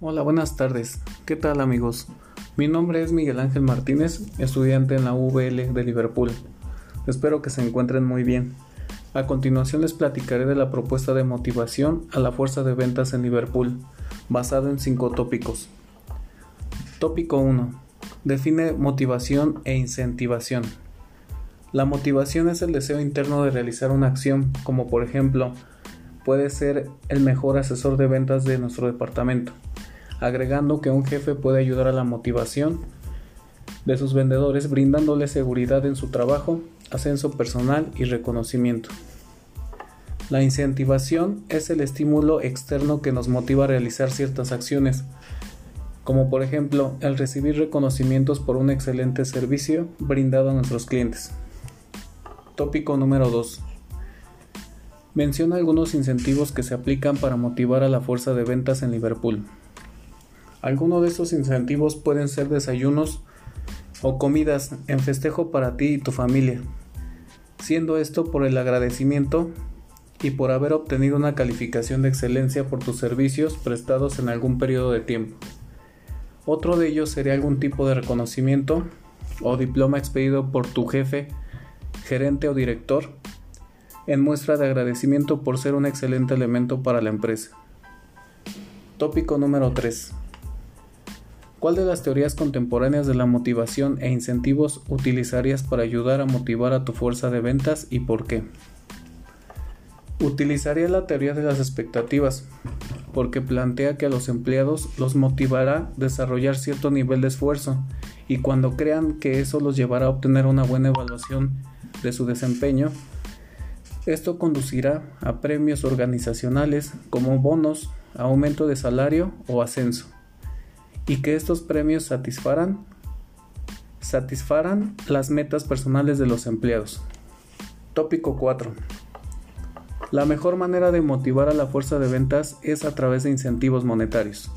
Hola, buenas tardes. ¿Qué tal amigos? Mi nombre es Miguel Ángel Martínez, estudiante en la UVL de Liverpool. Espero que se encuentren muy bien. A continuación les platicaré de la propuesta de motivación a la fuerza de ventas en Liverpool, basado en cinco tópicos. Tópico 1. Define motivación e incentivación. La motivación es el deseo interno de realizar una acción, como por ejemplo, puede ser el mejor asesor de ventas de nuestro departamento agregando que un jefe puede ayudar a la motivación de sus vendedores brindándole seguridad en su trabajo, ascenso personal y reconocimiento. La incentivación es el estímulo externo que nos motiva a realizar ciertas acciones, como por ejemplo el recibir reconocimientos por un excelente servicio brindado a nuestros clientes. Tópico número 2. Menciona algunos incentivos que se aplican para motivar a la fuerza de ventas en Liverpool. Algunos de estos incentivos pueden ser desayunos o comidas en festejo para ti y tu familia, siendo esto por el agradecimiento y por haber obtenido una calificación de excelencia por tus servicios prestados en algún periodo de tiempo. Otro de ellos sería algún tipo de reconocimiento o diploma expedido por tu jefe, gerente o director en muestra de agradecimiento por ser un excelente elemento para la empresa. Tópico número 3. ¿Cuál de las teorías contemporáneas de la motivación e incentivos utilizarías para ayudar a motivar a tu fuerza de ventas y por qué? Utilizaría la teoría de las expectativas, porque plantea que a los empleados los motivará desarrollar cierto nivel de esfuerzo y cuando crean que eso los llevará a obtener una buena evaluación de su desempeño, esto conducirá a premios organizacionales como bonos, aumento de salario o ascenso y que estos premios satisfarán, las metas personales de los empleados. Tópico 4. La mejor manera de motivar a la fuerza de ventas es a través de incentivos monetarios.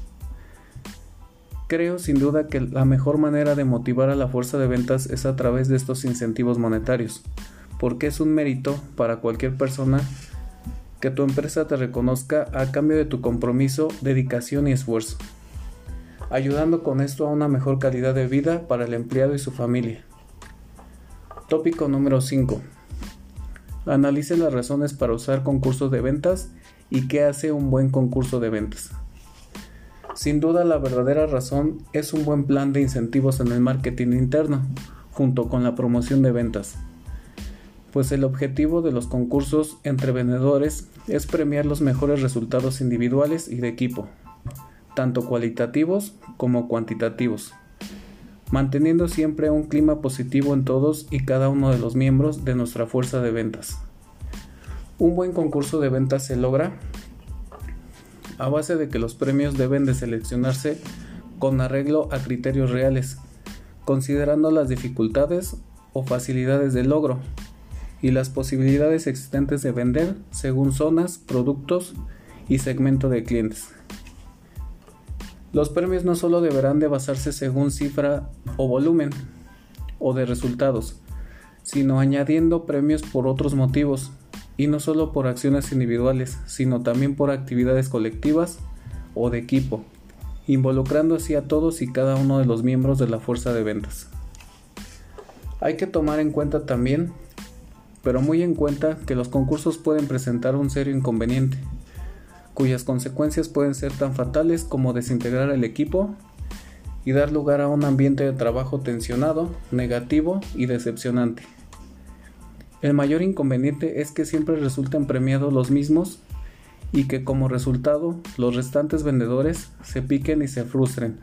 Creo sin duda que la mejor manera de motivar a la fuerza de ventas es a través de estos incentivos monetarios, porque es un mérito para cualquier persona que tu empresa te reconozca a cambio de tu compromiso, dedicación y esfuerzo ayudando con esto a una mejor calidad de vida para el empleado y su familia. Tópico número 5. Analice las razones para usar concursos de ventas y qué hace un buen concurso de ventas. Sin duda la verdadera razón es un buen plan de incentivos en el marketing interno, junto con la promoción de ventas. Pues el objetivo de los concursos entre vendedores es premiar los mejores resultados individuales y de equipo, tanto cualitativos como cuantitativos, manteniendo siempre un clima positivo en todos y cada uno de los miembros de nuestra fuerza de ventas. Un buen concurso de ventas se logra a base de que los premios deben de seleccionarse con arreglo a criterios reales, considerando las dificultades o facilidades de logro y las posibilidades existentes de vender según zonas, productos y segmento de clientes. Los premios no solo deberán de basarse según cifra o volumen o de resultados, sino añadiendo premios por otros motivos, y no solo por acciones individuales, sino también por actividades colectivas o de equipo, involucrando así a todos y cada uno de los miembros de la fuerza de ventas. Hay que tomar en cuenta también, pero muy en cuenta, que los concursos pueden presentar un serio inconveniente, cuyas consecuencias pueden ser tan fatales como desintegrar el equipo y dar lugar a un ambiente de trabajo tensionado, negativo y decepcionante. El mayor inconveniente es que siempre resultan premiados los mismos y que como resultado los restantes vendedores se piquen y se frustren,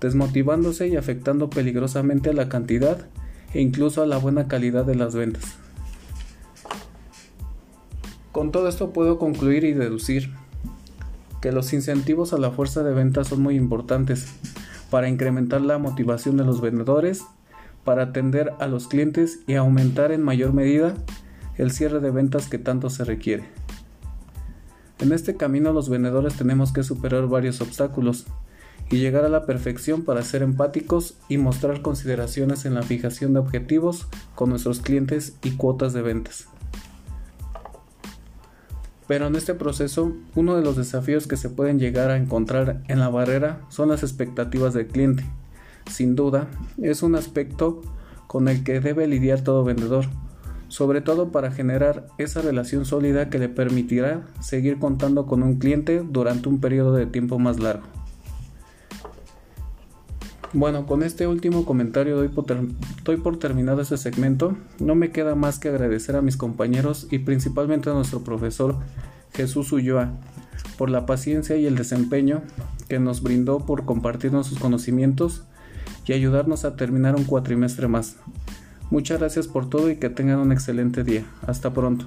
desmotivándose y afectando peligrosamente a la cantidad e incluso a la buena calidad de las ventas. Con todo esto puedo concluir y deducir que los incentivos a la fuerza de ventas son muy importantes para incrementar la motivación de los vendedores, para atender a los clientes y aumentar en mayor medida el cierre de ventas que tanto se requiere. En este camino los vendedores tenemos que superar varios obstáculos y llegar a la perfección para ser empáticos y mostrar consideraciones en la fijación de objetivos con nuestros clientes y cuotas de ventas. Pero en este proceso, uno de los desafíos que se pueden llegar a encontrar en la barrera son las expectativas del cliente. Sin duda, es un aspecto con el que debe lidiar todo vendedor, sobre todo para generar esa relación sólida que le permitirá seguir contando con un cliente durante un periodo de tiempo más largo. Bueno, con este último comentario doy por, doy por, terminado este segmento. No me queda más que agradecer a mis compañeros y principalmente a nuestro profesor Jesús Ulloa por la paciencia y el desempeño que nos brindó por compartirnos sus conocimientos y ayudarnos a terminar un cuatrimestre más. Muchas gracias por todo y que tengan un excelente día. Hasta pronto.